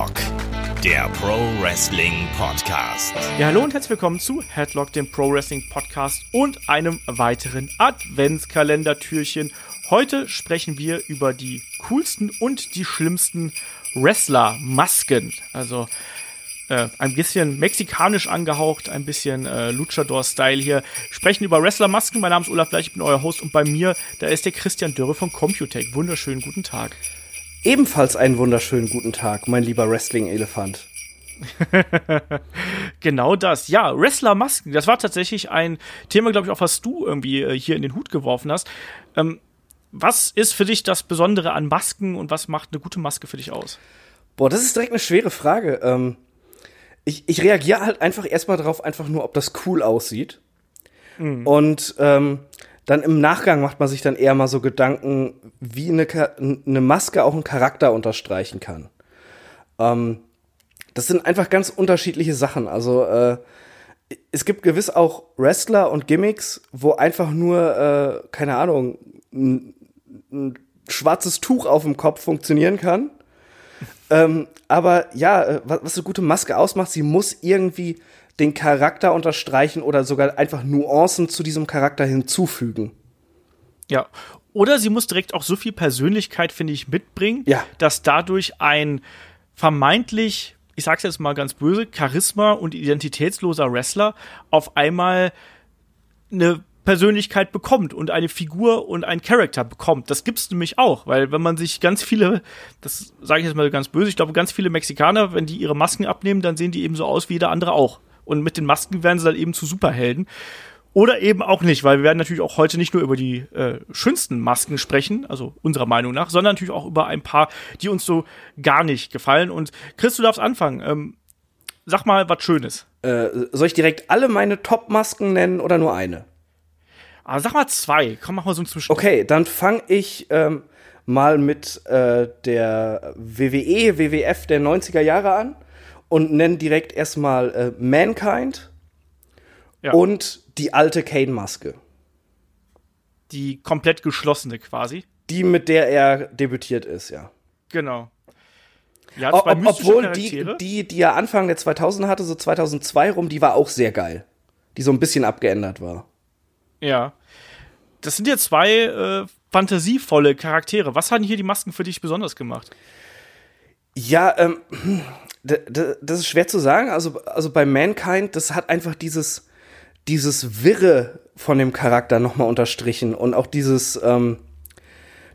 Headlock, der Pro Wrestling Podcast. Ja, hallo und herzlich willkommen zu Headlock, dem Pro Wrestling Podcast und einem weiteren Adventskalendertürchen. Heute sprechen wir über die coolsten und die schlimmsten Wrestler-Masken. Also äh, ein bisschen mexikanisch angehaucht, ein bisschen äh, Luchador-Style hier. Sprechen über Wrestler-Masken. Mein Name ist Olaf Bleich, ich bin euer Host und bei mir, da ist der Christian Dürre von Computech. Wunderschönen guten Tag. Ebenfalls einen wunderschönen guten Tag, mein lieber Wrestling-Elefant. genau das. Ja, Wrestler-Masken. Das war tatsächlich ein Thema, glaube ich, auch was du irgendwie äh, hier in den Hut geworfen hast. Ähm, was ist für dich das Besondere an Masken und was macht eine gute Maske für dich aus? Boah, das ist direkt eine schwere Frage. Ähm, ich, ich reagiere halt einfach erstmal darauf, einfach nur, ob das cool aussieht. Mhm. Und ähm, dann im Nachgang macht man sich dann eher mal so Gedanken, wie eine, eine Maske auch einen Charakter unterstreichen kann. Ähm, das sind einfach ganz unterschiedliche Sachen. Also äh, es gibt gewiss auch Wrestler und Gimmicks, wo einfach nur, äh, keine Ahnung, ein, ein schwarzes Tuch auf dem Kopf funktionieren kann. Ähm, aber ja, äh, was, was eine gute Maske ausmacht, sie muss irgendwie den Charakter unterstreichen oder sogar einfach Nuancen zu diesem Charakter hinzufügen. Ja. Oder sie muss direkt auch so viel Persönlichkeit, finde ich, mitbringen, ja. dass dadurch ein vermeintlich, ich sag's jetzt mal ganz böse, Charisma und identitätsloser Wrestler auf einmal eine Persönlichkeit bekommt und eine Figur und ein Charakter bekommt. Das gibt's nämlich auch, weil wenn man sich ganz viele, das sage ich jetzt mal ganz böse, ich glaube ganz viele Mexikaner, wenn die ihre Masken abnehmen, dann sehen die eben so aus wie jeder andere auch und mit den Masken werden sie dann eben zu Superhelden. Oder eben auch nicht, weil wir werden natürlich auch heute nicht nur über die äh, schönsten Masken sprechen, also unserer Meinung nach, sondern natürlich auch über ein paar, die uns so gar nicht gefallen. Und Chris, du darfst anfangen. Ähm, sag mal was Schönes. Äh, soll ich direkt alle meine Top-Masken nennen oder nur eine? Ah, sag mal zwei. Komm, mach mal so ein Zwischen. Okay, dann fange ich ähm, mal mit äh, der WWE, WWF der 90er Jahre an und nenne direkt erstmal äh, Mankind ja. und die alte Kane-Maske. Die komplett geschlossene quasi. Die, mit der er debütiert ist, ja. Genau. Ja, Ob, obwohl die, die, die er Anfang der 2000 hatte, so 2002 rum, die war auch sehr geil. Die so ein bisschen abgeändert war. Ja. Das sind ja zwei äh, fantasievolle Charaktere. Was haben hier die Masken für dich besonders gemacht? Ja, ähm, das ist schwer zu sagen. Also, also bei Mankind, das hat einfach dieses, dieses Wirre von dem Charakter nochmal unterstrichen und auch dieses, ähm,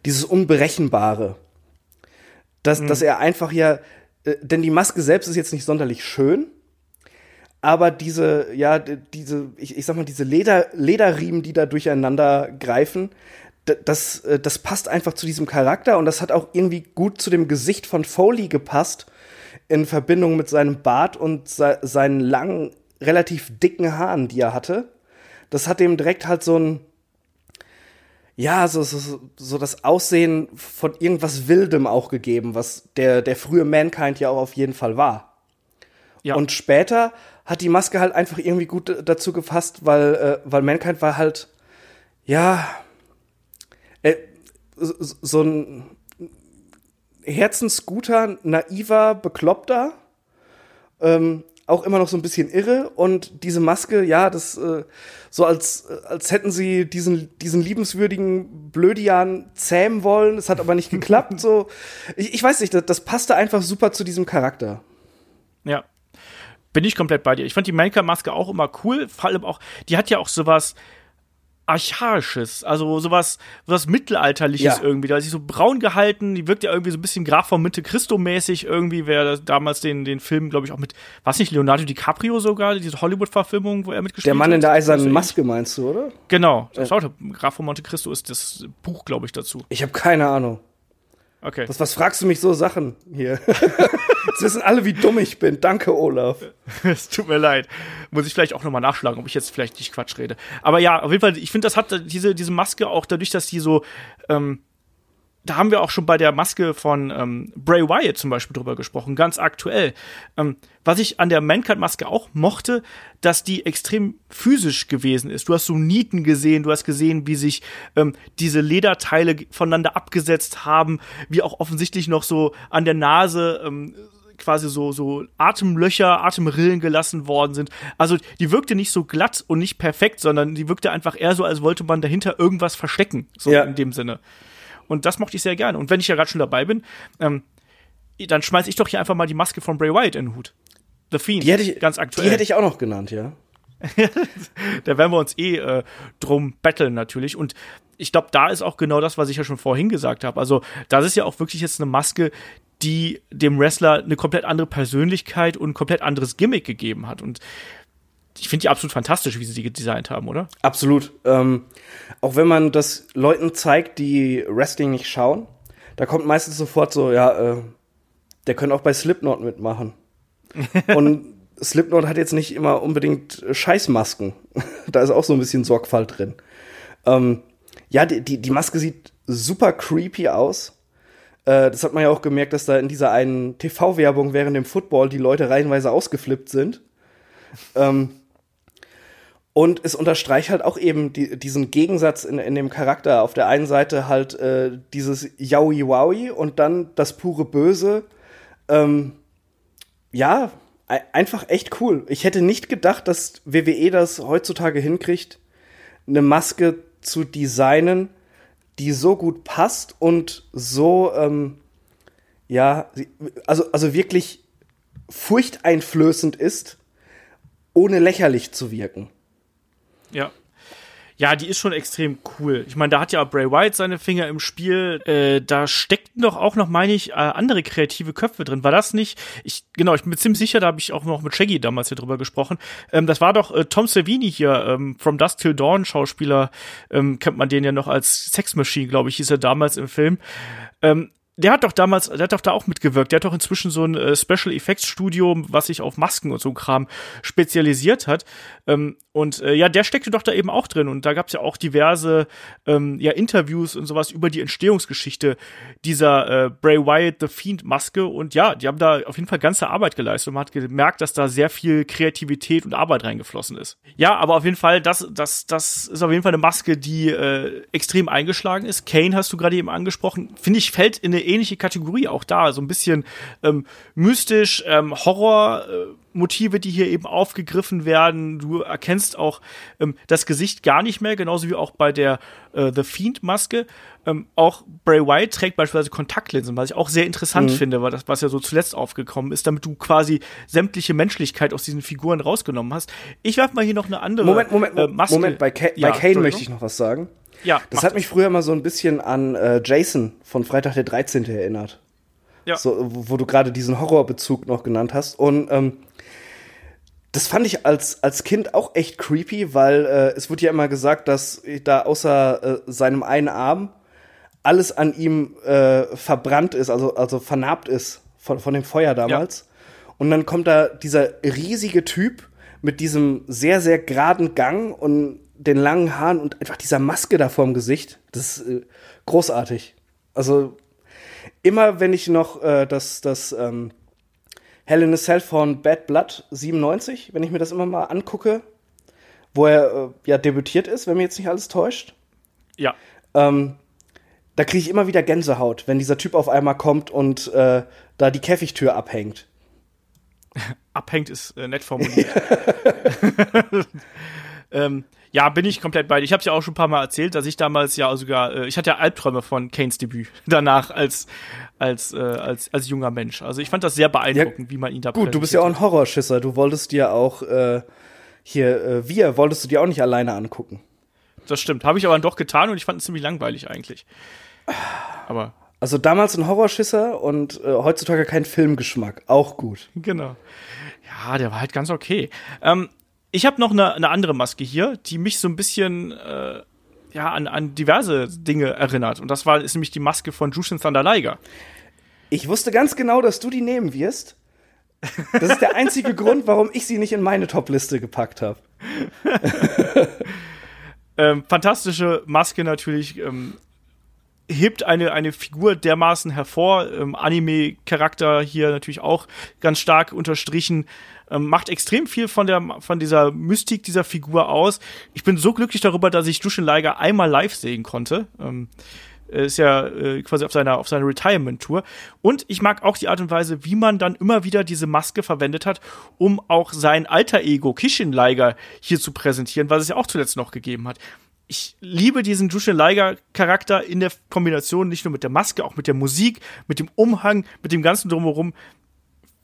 dieses Unberechenbare. Dass, mhm. dass er einfach ja, äh, denn die Maske selbst ist jetzt nicht sonderlich schön, aber diese, ja, diese, ich, ich sag mal, diese Leder, Lederriemen, die da durcheinander greifen, das, äh, das passt einfach zu diesem Charakter und das hat auch irgendwie gut zu dem Gesicht von Foley gepasst in Verbindung mit seinem Bart und se seinen langen, relativ dicken Haaren, die er hatte. Das hat ihm direkt halt so ein, ja, so, so, so das Aussehen von irgendwas Wildem auch gegeben, was der, der frühe Mankind ja auch auf jeden Fall war. Ja. Und später hat die Maske halt einfach irgendwie gut dazu gefasst, weil, äh, weil Mankind war halt, ja, äh, so, so ein herzensguter, naiver, bekloppter, ähm, auch immer noch so ein bisschen irre und diese Maske, ja, das äh, so als als hätten sie diesen diesen liebenswürdigen Blödian zähmen wollen, es hat aber nicht geklappt, so ich, ich weiß nicht, das, das passte einfach super zu diesem Charakter. Ja. Bin ich komplett bei dir. Ich fand die Manker-Maske auch immer cool, vor allem auch, die hat ja auch sowas, Archaisches, also sowas, sowas Mittelalterliches ja. irgendwie. Da ist sie so braun gehalten, die wirkt ja irgendwie so ein bisschen Graf von Mitte Christo-mäßig irgendwie, wer damals den, den Film, glaube ich, auch mit, was nicht, Leonardo DiCaprio sogar, diese Hollywood-Verfilmung, wo er mitgespielt hat. Der Mann in der eisernen Maske meinst du, oder? Genau, ja. Graf von Monte Cristo ist das Buch, glaube ich, dazu. Ich habe keine Ahnung. Okay. Was, was fragst du mich so Sachen hier? Jetzt wissen alle, wie dumm ich bin. Danke, Olaf. es tut mir leid. Muss ich vielleicht auch nochmal nachschlagen, ob ich jetzt vielleicht nicht Quatsch rede. Aber ja, auf jeden Fall, ich finde, das hat diese, diese Maske auch dadurch, dass die so, ähm, da haben wir auch schon bei der Maske von ähm, Bray Wyatt zum Beispiel drüber gesprochen, ganz aktuell. Ähm, was ich an der Mankind-Maske auch mochte, dass die extrem physisch gewesen ist. Du hast so Nieten gesehen, du hast gesehen, wie sich ähm, diese Lederteile voneinander abgesetzt haben, wie auch offensichtlich noch so an der Nase ähm, quasi so, so Atemlöcher, Atemrillen gelassen worden sind. Also die wirkte nicht so glatt und nicht perfekt, sondern die wirkte einfach eher so, als wollte man dahinter irgendwas verstecken, so Ja. in dem Sinne. Und das mochte ich sehr gerne. Und wenn ich ja gerade schon dabei bin, ähm, dann schmeiß ich doch hier einfach mal die Maske von Bray Wyatt in den Hut. The Fiend, Die hätte ich, ganz aktuell. Die hätte ich auch noch genannt, ja. da werden wir uns eh äh, drum betteln natürlich. Und ich glaube, da ist auch genau das, was ich ja schon vorhin gesagt habe. Also, das ist ja auch wirklich jetzt eine Maske, die dem Wrestler eine komplett andere Persönlichkeit und ein komplett anderes Gimmick gegeben hat. Und ich finde die absolut fantastisch, wie sie die designt haben, oder? Absolut. Ähm, auch wenn man das Leuten zeigt, die Wrestling nicht schauen, da kommt meistens sofort so, ja, äh, der könnte auch bei Slipknot mitmachen. Und Slipknot hat jetzt nicht immer unbedingt äh, Scheißmasken. da ist auch so ein bisschen Sorgfalt drin. Ähm, ja, die, die, die Maske sieht super creepy aus. Äh, das hat man ja auch gemerkt, dass da in dieser einen TV-Werbung während dem Football die Leute reihenweise ausgeflippt sind. Ähm, und es unterstreicht halt auch eben die, diesen Gegensatz in, in dem Charakter. Auf der einen Seite halt äh, dieses Yaoi Wowi und dann das pure Böse. Ähm, ja, einfach echt cool. Ich hätte nicht gedacht, dass WWE das heutzutage hinkriegt, eine Maske zu designen, die so gut passt und so, ähm, ja, also, also wirklich furchteinflößend ist, ohne lächerlich zu wirken. Ja. Ja, die ist schon extrem cool. Ich meine, da hat ja Bray Wyatt seine Finger im Spiel. Äh, da steckten doch auch noch, meine ich, äh, andere kreative Köpfe drin. War das nicht? Ich genau, ich bin ziemlich sicher, da habe ich auch noch mit Shaggy damals hier drüber gesprochen. Ähm, das war doch äh, Tom Savini hier, ähm, From Dusk Till Dawn Schauspieler. Ähm, kennt man den ja noch als Sex Machine, glaube ich, hieß er damals im Film. Ähm, der hat doch damals, der hat doch da auch mitgewirkt. Der hat doch inzwischen so ein äh, Special Effects Studio, was sich auf Masken und so Kram spezialisiert hat. Ähm, und äh, ja, der steckte doch da eben auch drin. Und da gab's ja auch diverse ähm, ja, Interviews und sowas über die Entstehungsgeschichte dieser äh, Bray Wyatt The Fiend Maske. Und ja, die haben da auf jeden Fall ganze Arbeit geleistet. Und man hat gemerkt, dass da sehr viel Kreativität und Arbeit reingeflossen ist. Ja, aber auf jeden Fall, das, das, das ist auf jeden Fall eine Maske, die äh, extrem eingeschlagen ist. Kane hast du gerade eben angesprochen. Finde ich, fällt in eine ähnliche Kategorie auch da. So ein bisschen ähm, mystisch, ähm, Horror. Äh, Motive, die hier eben aufgegriffen werden. Du erkennst auch ähm, das Gesicht gar nicht mehr, genauso wie auch bei der äh, The Fiend-Maske. Ähm, auch Bray Wyatt trägt beispielsweise Kontaktlinsen, was ich auch sehr interessant Mhm. finde, weil das, was ja so zuletzt aufgekommen ist, damit du quasi sämtliche Menschlichkeit aus diesen Figuren rausgenommen hast. Ich werf mal hier noch eine andere Moment, Moment, äh, Maske. Moment, bei, Ka Ja, bei Kane möchte ich noch was sagen. Ja, Das hat mich früher mal so ein bisschen an äh, Jason von Freitag der 13. erinnert. Ja. So, wo, wo du gerade diesen Horrorbezug noch genannt hast. Und ähm, das fand ich als, als Kind auch echt creepy, weil äh, es wird ja immer gesagt, dass da außer äh, seinem einen Arm alles an ihm äh, verbrannt ist, also, also vernarbt ist von, von dem Feuer damals. Und dann kommt da dieser riesige Typ mit diesem sehr, sehr geraden Gang und den langen Haaren und einfach dieser Maske da vorm Gesicht. Das ist äh, großartig. Also immer wenn ich noch äh, das, das ähm, Hell in a Cell von Bad Blood 97, wenn ich mir das immer mal angucke, wo er äh, ja debütiert ist, wenn mir jetzt nicht alles täuscht, Ja. ähm, da kriege ich immer wieder Gänsehaut, wenn dieser Typ auf einmal kommt und äh, da die Käfigtür abhängt. abhängt, ist äh, nett formuliert. ähm, ja, bin ich komplett bei dir. Ich habe ja auch schon ein paar Mal erzählt, dass ich damals ja sogar, äh, ich hatte ja Albträume von Kanes Debüt danach als als äh, als als junger Mensch. Also ich fand das sehr beeindruckend, wie man ihn da Gut, du bist ja auch ein Horrorschisser. Du wolltest dir auch äh, hier, äh, wir wolltest du dir auch nicht alleine angucken. Das stimmt. Habe ich aber doch getan und ich fand es ziemlich langweilig eigentlich. Aber Also damals ein Horrorschisser und äh, heutzutage kein Filmgeschmack. Auch gut. Genau. Ja, der war halt ganz okay. Ähm, ich habe noch eine, eine andere Maske hier, die mich so ein bisschen äh, ja, an, an diverse Dinge erinnert. Und das war ist nämlich die Maske von Jushin Thunder Liger. Ich wusste ganz genau, dass du die nehmen wirst. Das ist der einzige Grund, warum ich sie nicht in meine Top-Liste gepackt habe. Ähm, fantastische Maske natürlich. Ähm, hebt eine, eine Figur dermaßen hervor. Ähm, Anime-Charakter hier natürlich auch ganz stark unterstrichen. Ähm, macht extrem viel von der von dieser Mystik dieser Figur aus. Ich bin so glücklich darüber, dass ich Jushin Liger einmal live sehen konnte. Ähm, Äh, ist ja äh, quasi auf seiner, auf seiner Retirement-Tour. Und ich mag auch die Art und Weise, wie man dann immer wieder diese Maske verwendet hat, um auch sein alter Ego, Kishin Liger, hier zu präsentieren, was es ja auch zuletzt noch gegeben hat. Ich liebe diesen Jushin Liger Charakter in der Kombination nicht nur mit der Maske, auch mit der Musik, mit dem Umhang, mit dem ganzen drumherum.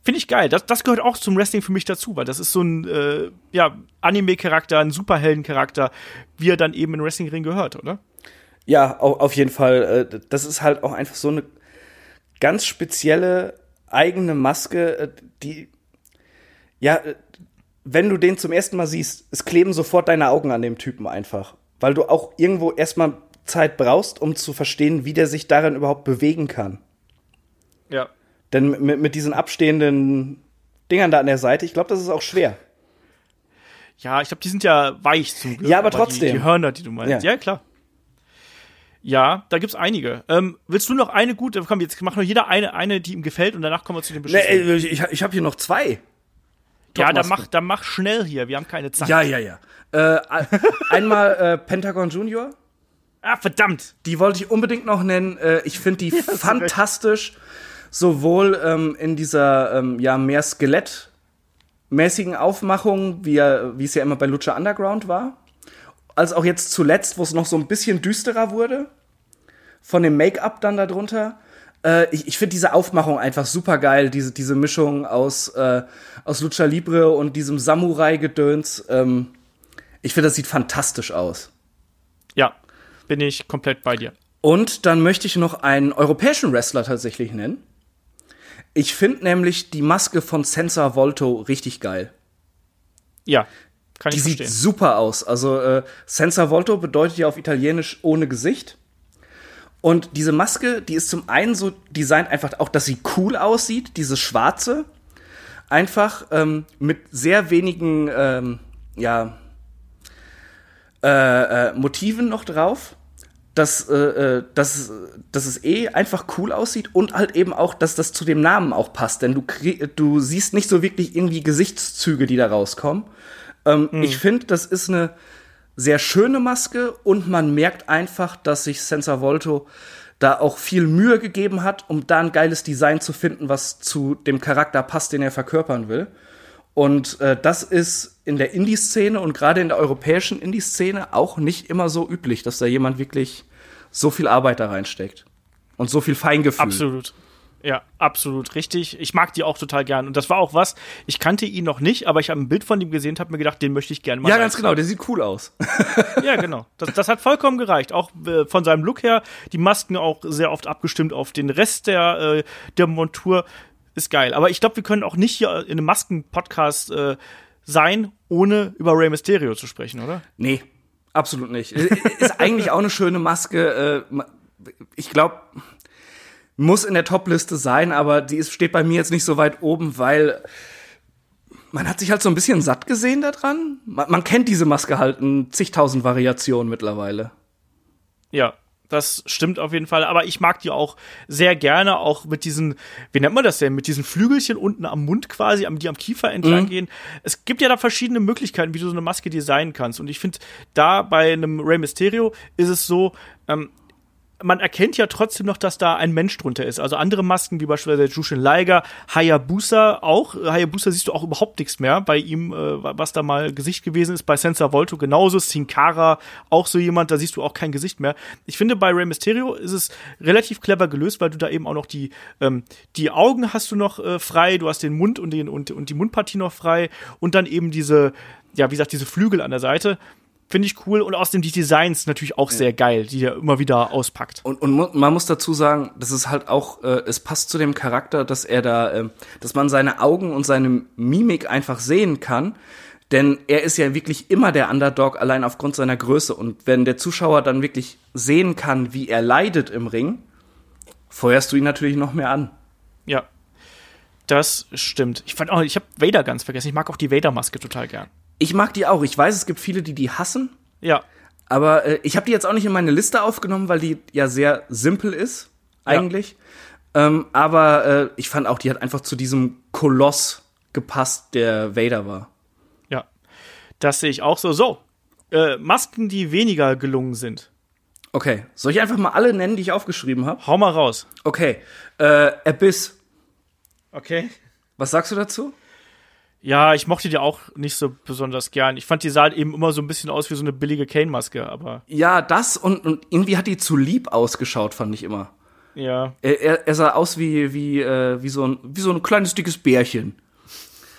Finde ich geil. Das, das gehört auch zum Wrestling für mich dazu, weil das ist so ein äh, ja, Anime-Charakter, ein Superhelden-Charakter, wie er dann eben in Wrestling-Ring gehört, oder? Ja, auf jeden Fall. Äh, das ist halt auch einfach so eine ganz spezielle eigene Maske, äh, die, ja, äh, wenn du den zum ersten Mal siehst, es kleben sofort deine Augen an dem Typen einfach. Weil du auch irgendwo erstmal Zeit brauchst, um zu verstehen, wie der sich darin überhaupt bewegen kann. Ja. Denn mit, mit diesen abstehenden Dingern da an der Seite, ich glaube, das ist auch schwer. Ja, ich glaube, die sind ja weich zum Glück. Ja, aber, aber trotzdem. Die, die, Hörner, die du meinst. Ja, ja klar. Ja, da gibt's einige. Ähm, willst du noch eine gute? Komm, jetzt mach nur jeder eine, eine, die ihm gefällt und danach kommen wir zu den Beschissen. Nee, ich, ich habe hier noch zwei. Ja, dann mach, dann mach schnell hier. Wir haben keine Zeit. Ja, ja, ja. Äh, einmal äh, Pentagon Junior. Ah, verdammt. Die wollte ich unbedingt noch nennen. Äh, ich finde die ja, fantastisch. Sowohl ähm, in dieser ähm, ja mehr Skelettmäßigen Aufmachung, wie, wie es ja immer bei Lucha Underground war als auch jetzt zuletzt, wo es noch so ein bisschen düsterer wurde. Von dem Make-up dann darunter. Äh, ich ich finde diese Aufmachung einfach super geil, diese, diese Mischung aus, äh, aus Lucha Libre und diesem Samurai-Gedöns. Ähm, ich finde, das sieht fantastisch aus. Ja, bin ich komplett bei dir. Und dann möchte ich noch einen europäischen Wrestler tatsächlich nennen. Ich finde nämlich die Maske von Sensor Volto richtig geil. Ja, kann die sieht super aus. Also äh, Senza Volto bedeutet ja auf Italienisch ohne Gesicht. Und diese Maske, die ist zum einen so designt einfach auch, dass sie cool aussieht, diese schwarze. Einfach ähm, mit sehr wenigen ähm, ja, äh, äh, Motiven noch drauf. Dass, äh, äh, dass, dass es eh einfach cool aussieht und halt eben auch, dass das zu dem Namen auch passt. Denn du, du siehst nicht so wirklich irgendwie Gesichtszüge, die da rauskommen. Ähm, mhm. Ich finde, das ist eine sehr schöne Maske und man merkt einfach, dass sich Sensor Volto da auch viel Mühe gegeben hat, um da ein geiles Design zu finden, was zu dem Charakter passt, den er verkörpern will. Und äh, das ist in der Indie-Szene und gerade in der europäischen Indie-Szene auch nicht immer so üblich, dass da jemand wirklich so viel Arbeit da reinsteckt. Und so viel Feingefühl. Absolut. Ja, absolut richtig. Ich mag die auch total gern. Und das war auch was, ich kannte ihn noch nicht, aber ich habe ein Bild von ihm gesehen und habe mir gedacht, den möchte ich gerne mal. Ja, ganz genau, der sieht cool aus. ja, genau. Das, das hat vollkommen gereicht. Auch äh, von seinem Look her, die Masken auch sehr oft abgestimmt auf den Rest der, äh, der Montur. Ist geil. Aber ich glaube, wir können auch nicht hier in einem Masken-Podcast äh, sein, ohne über Rey Mysterio zu sprechen, oder? Nee, absolut nicht. Ist eigentlich auch eine schöne Maske. Äh, ich glaube, muss in der Top-Liste sein, aber die ist, steht bei mir jetzt nicht so weit oben, weil man hat sich halt so ein bisschen satt gesehen daran. Man, man kennt diese Maske halt in zigtausend Variationen mittlerweile. Ja, das stimmt auf jeden Fall. Aber ich mag die auch sehr gerne, auch mit diesen, wie nennt man das denn, mit diesen Flügelchen unten am Mund quasi, die am Kiefer entlang mhm. gehen. Es gibt ja da verschiedene Möglichkeiten, wie du so eine Maske designen kannst. Und ich finde, da bei einem Rey Mysterio ist es so, ähm, man erkennt ja trotzdem noch, dass da ein Mensch drunter ist. Also andere Masken, wie beispielsweise Jushin Liger, Hayabusa auch. Hayabusa siehst du auch überhaupt nichts mehr bei ihm, äh, was da mal Gesicht gewesen ist. Bei Sensor Volto genauso. Sin Cara, auch so jemand, da siehst du auch kein Gesicht mehr. Ich finde, bei Rey Mysterio ist es relativ clever gelöst, weil du da eben auch noch die, ähm, die Augen hast du noch äh, frei, du hast den Mund und, den, und, und die Mundpartie noch frei und dann eben diese, ja, wie gesagt, diese Flügel an der Seite. Finde ich cool und außerdem die Designs natürlich auch ja. sehr geil, die er immer wieder auspackt. Und, und man muss dazu sagen, das ist halt auch, äh, es passt zu dem Charakter, dass er da, äh, dass man seine Augen und seine Mimik einfach sehen kann. Denn er ist ja wirklich immer der Underdog, allein aufgrund seiner Größe. Und wenn der Zuschauer dann wirklich sehen kann, wie er leidet im Ring, feuerst du ihn natürlich noch mehr an. Ja, das stimmt. Ich fand auch, ich habe Vader ganz vergessen. Ich mag auch die Vader-Maske total gern. Ich mag die auch. Ich weiß, es gibt viele, die die hassen. Ja. Aber äh, ich habe die jetzt auch nicht in meine Liste aufgenommen, weil die ja sehr simpel ist, eigentlich. Ja. Ähm, aber äh, ich fand auch, die hat einfach zu diesem Koloss gepasst, der Vader war. Ja, das sehe ich auch so. So, äh, Masken, die weniger gelungen sind. Okay, soll ich einfach mal alle nennen, die ich aufgeschrieben habe? Hau mal raus. Okay, äh, Abyss. Okay. Was sagst du dazu? Ja, ich mochte die auch nicht so besonders gern. Ich fand, die sah eben immer so ein bisschen aus wie so eine billige Kane-Maske, aber Ja, das und, und irgendwie hat die zu lieb ausgeschaut, fand ich immer. ja, Er, er, er sah aus wie, wie, äh, wie, so ein, wie so ein kleines dickes Bärchen.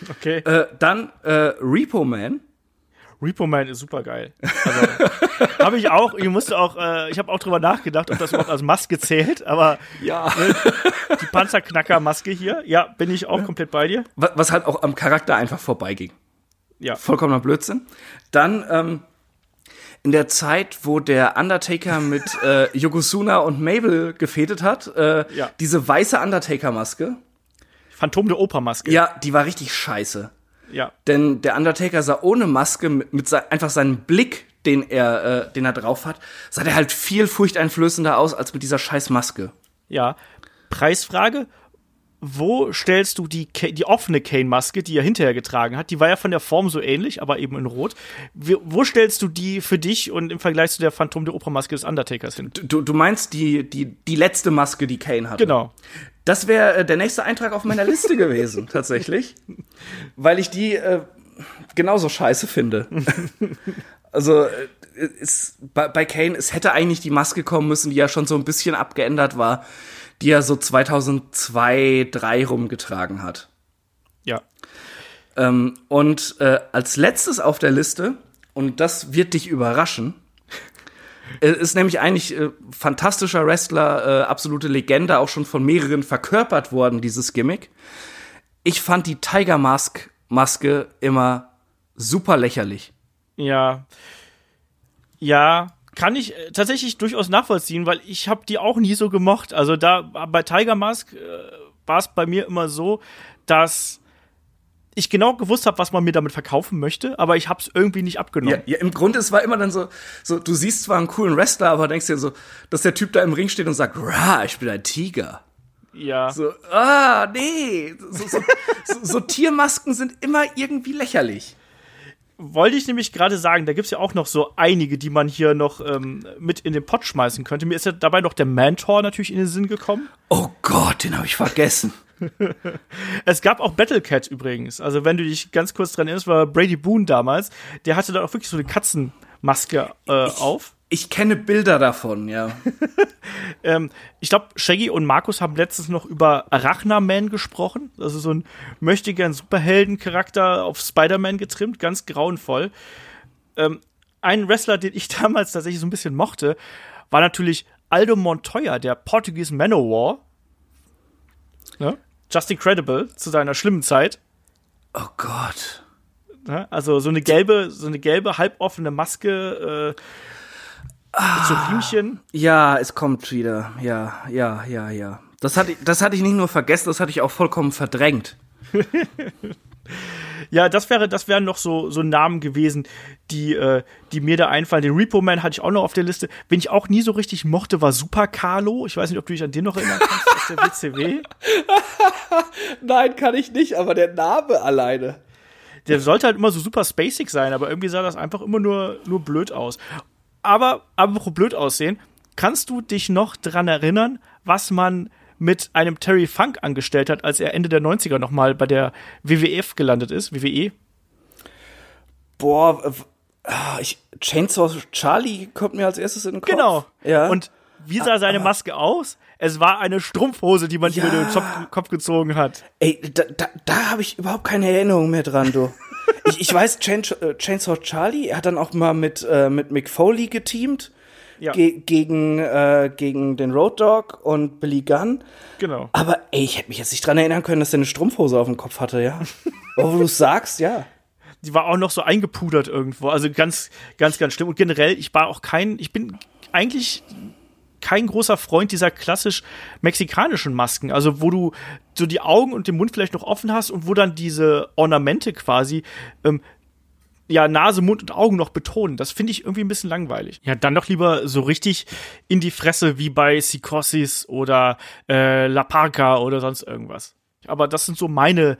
okay. Äh, dann äh, Repo Man. Repo Man ist super geil. Also, habe ich auch, ich musste auch, äh, ich habe auch drüber nachgedacht, ob das überhaupt als Maske zählt, aber Ja. die Panzerknacker-Maske hier, ja, bin ich auch komplett bei dir. Was, halt auch am Charakter einfach vorbeiging. Ja. Vollkommener Blödsinn. Dann ähm, in der Zeit, wo der Undertaker mit äh, Yokozuna und Mabel gefädet hat, äh, Ja. diese weiße Undertaker-Maske, Phantom der Oper-Maske. ja, die war richtig scheiße. Ja. Denn der Undertaker sah ohne Maske mit, mit se einfach seinem Blick, den er, äh, den er drauf hat, sah der halt viel furchteinflößender aus als mit dieser scheiß Maske. Ja. Preisfrage. Wo stellst du die, die offene Kane-Maske, die er hinterher getragen hat? Die war ja von der Form so ähnlich, aber eben in Rot. Wo stellst du die für dich und im Vergleich zu der Phantom der Oper-Maske des Undertakers hin? Du, du meinst die, die, die letzte Maske, die Kane hatte? Genau. Das wäre äh, der nächste Eintrag auf meiner Liste gewesen, tatsächlich. Weil ich die äh, genauso scheiße finde. also, äh, es, bei, bei Kane, es hätte eigentlich die Maske kommen müssen, die ja schon so ein bisschen abgeändert war, die er so 2002, 2003 rumgetragen hat. Ja. Ähm, und äh, als letztes auf der Liste, und das wird dich überraschen, äh, ist nämlich eigentlich äh, fantastischer Wrestler, äh, absolute Legende, auch schon von mehreren verkörpert worden, dieses Gimmick. Ich fand die Tiger Mask Maske immer super lächerlich. Ja. Ja, kann ich äh, tatsächlich durchaus nachvollziehen, weil ich habe die auch nie so gemocht. Also da bei Tiger Mask äh, war es bei mir immer so, dass ich genau gewusst habe, was man mir damit verkaufen möchte, aber ich habe es irgendwie nicht Ja, abgenommen. ja, im Grunde, es war immer dann so, so, du siehst zwar einen coolen Wrestler, aber denkst dir so, dass der Typ da im Ring steht und sagt, Rah, ich bin ein Tiger. Ja. So, ah, nee. So, so, so, so Tiermasken sind immer irgendwie lächerlich. Wollte ich nämlich gerade sagen, da gibt's ja auch noch so einige, die man hier noch ähm, mit in den Pott schmeißen könnte. Mir ist ja dabei noch der Mantor natürlich in den Sinn gekommen. Oh Gott, den habe ich vergessen. Es gab auch Battlecat übrigens. Also wenn du dich ganz kurz dran erinnerst, war Brady Boone damals. Der hatte da auch wirklich so eine Katzenmaske äh, auf. Ich kenne Bilder davon, ja. Ähm, ich glaube, Shaggy und Markus haben letztens noch über Arachna-Man gesprochen. Also so ein möchtegern Superhelden-Charakter auf Spider-Man getrimmt, ganz grauenvoll. Ähm, ein Wrestler, den ich damals tatsächlich so ein bisschen mochte, war natürlich Aldo Montoya, der Portuguese Manowar. Ne? Just Incredible zu seiner schlimmen Zeit. Oh Gott. Ne? Also so eine gelbe, so eine gelbe halboffene Maske äh, mit so Riemchen. Ja, es kommt wieder. Ja, ja, ja, ja. Das hatte, ich- das hatte ich nicht nur vergessen, das hatte ich auch vollkommen verdrängt. Ja, das wäre, das wären noch so, so Namen gewesen, die, äh, die mir da einfallen. Den Repo Man hatte ich auch noch auf der Liste. Wen ich auch nie so richtig mochte, war Super Carlo. Ich weiß nicht, ob du dich an den noch erinnern kannst aus der WCW. Nein, kann ich nicht, aber der Name alleine. Der sollte halt immer so super spacig sein, aber irgendwie sah das einfach immer nur, nur blöd aus. Aber, apropos blöd aussehen, kannst du dich noch dran erinnern, was man mit einem Terry Funk angestellt hat, als er Ende der 90er nochmal bei der WWF gelandet ist? WWE? Boah, ah, ich, Chainsaw Charlie kommt mir als erstes in den Kopf. Genau. Ja. Und wie sah seine Maske aus? Es war eine Strumpfhose, die man Ja. über den Kopf, gezogen hat. Ey, da, da, da habe ich überhaupt keine Erinnerung mehr dran, du. ich, ich weiß, äh, Chainsaw Charlie, er hat dann auch mal mit, äh, mit Mick Foley geteamt. Ja. Ge gegen, äh, gegen den Road Dog und Billy Gunn. Genau. Aber ey, ich hätte mich jetzt nicht dran erinnern können, dass er eine Strumpfhose auf dem Kopf hatte, ja. Aber wo du sagst, ja. Die war auch noch so eingepudert irgendwo. Also ganz, ganz, ganz schlimm. Und generell, ich war auch kein, ich bin eigentlich kein großer Freund dieser klassisch mexikanischen Masken. Also wo du so die Augen und den Mund vielleicht noch offen hast und wo dann diese Ornamente quasi ähm, ja, Nase, Mund und Augen noch betonen. Das finde ich irgendwie ein bisschen langweilig. Ja, dann doch lieber so richtig in die Fresse wie bei Psychosis oder äh, La Parca oder sonst irgendwas. Aber das sind so meine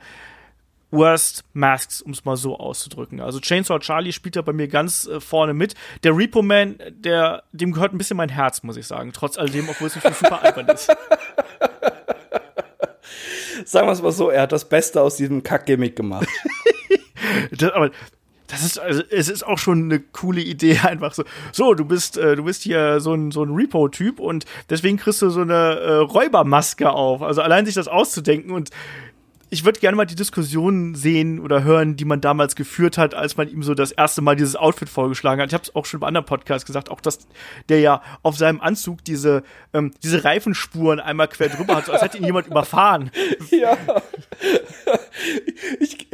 Worst Masks, um es mal so auszudrücken. Also Chainsaw Charlie spielt da bei mir ganz äh, vorne mit. Der Repo Man, der, dem gehört ein bisschen mein Herz, muss ich sagen. Trotz alledem, obwohl es natürlich super albern ist. Sagen wir es mal so, er hat das Beste aus diesem Kack-Gimmick gemacht. das, aber das ist also es ist auch schon eine coole Idee einfach so so du bist äh, du bist hier so ein so ein Repo Typ und deswegen kriegst du so eine äh, Räubermaske auf also allein sich das auszudenken und ich würde gerne mal die Diskussion sehen oder hören, die man damals geführt hat, als man ihm so das erste Mal dieses Outfit vorgeschlagen hat. Ich habe es auch schon bei anderen Podcasts gesagt, auch dass der ja auf seinem Anzug diese ähm, diese Reifenspuren einmal quer drüber hat, so als hätte ihn jemand überfahren. Ja. Ich,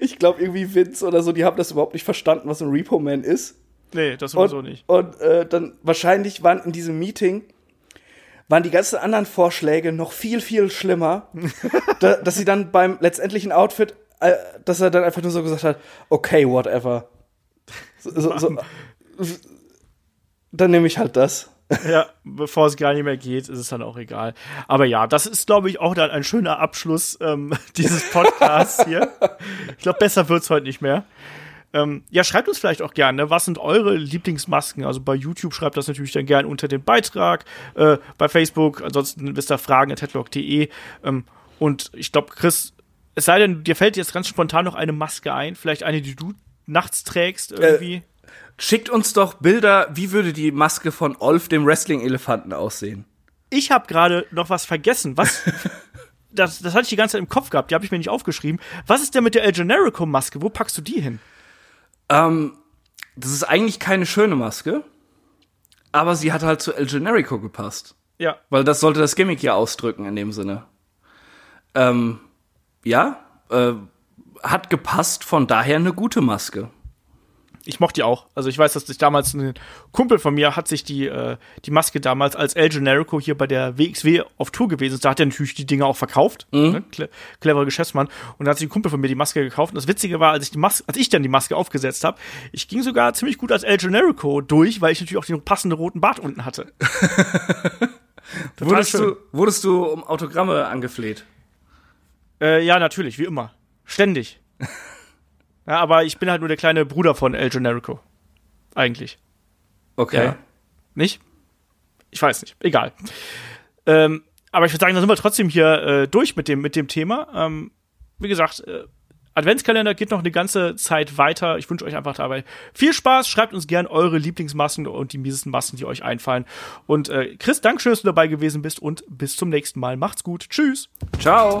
ich glaube irgendwie Vince oder so, die haben das überhaupt nicht verstanden, was ein Repo Man ist. Nee, das sowieso nicht. Und äh, dann wahrscheinlich waren in diesem Meeting waren die ganzen anderen Vorschläge noch viel, viel schlimmer, da, dass sie dann beim letztendlichen Outfit, äh, dass er dann einfach nur so gesagt hat, okay, whatever. So, so, dann nehme ich halt das. ja, bevor es gar nicht mehr geht, ist es dann auch egal. Aber ja, das ist, glaube ich, auch dann ein schöner Abschluss ähm, dieses Podcasts hier. Ich glaube, besser wird's heute nicht mehr. Ähm, ja, schreibt uns vielleicht auch gerne, was sind eure Lieblingsmasken? Also bei YouTube schreibt das natürlich dann gerne unter den Beitrag, äh, bei Facebook, ansonsten wisst ihr Fragen at headlock.de. Ähm, und ich glaube, Chris, es sei denn, dir fällt jetzt ganz spontan noch eine Maske ein, vielleicht eine, die du nachts trägst irgendwie. Äh, schickt uns doch Bilder, wie würde die Maske von Olf, dem Wrestling-Elefanten, aussehen? Ich habe gerade noch was vergessen. Was? das, das hatte ich die ganze Zeit im Kopf gehabt. Die habe ich mir nicht aufgeschrieben. Was ist denn mit der El Generico-Maske? Wo packst du die hin? Ähm, das ist eigentlich keine schöne Maske, aber sie hat halt zu El Generico gepasst. Ja. Weil das sollte das Gimmick ja ausdrücken in dem Sinne. Ähm, ja, äh, hat gepasst, von daher eine gute Maske ich mochte die auch. Also ich weiß, dass sich damals ein Kumpel von mir hat sich die, äh, die Maske damals als El Generico hier bei der WXW auf Tour gewesen ist. Da hat er natürlich die Dinger auch verkauft. Mhm. Ne? Cle cleverer Geschäftsmann. Und da hat sich ein Kumpel von mir die Maske gekauft. Und das Witzige war, als ich die Maske, als ich dann die Maske aufgesetzt habe, ich ging sogar ziemlich gut als El Generico durch, weil ich natürlich auch den passenden roten Bart unten hatte. wurdest, du, wurdest du um Autogramme angefleht? Äh, ja, natürlich, wie immer. Ständig. Ja, aber ich bin halt nur der kleine Bruder von El Generico. Eigentlich. Okay. Ja. Nicht? Ich weiß nicht. Egal. Ähm, aber ich würde sagen, da sind wir trotzdem hier äh, durch mit dem, mit dem Thema. Ähm, wie gesagt, äh, Adventskalender geht noch eine ganze Zeit weiter. Ich wünsche euch einfach dabei viel Spaß. Schreibt uns gern eure Lieblingsmasken und die miesesten Masken, die euch einfallen. Und äh, Chris, danke schön, dass du dabei gewesen bist und bis zum nächsten Mal. Macht's gut. Tschüss. Ciao.